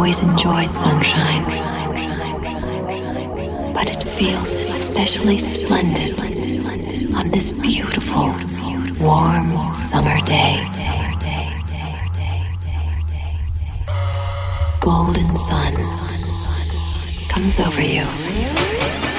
always enjoyed sunshine, but it feels especially splendid on this beautiful, warm summer day. Golden sun comes over you.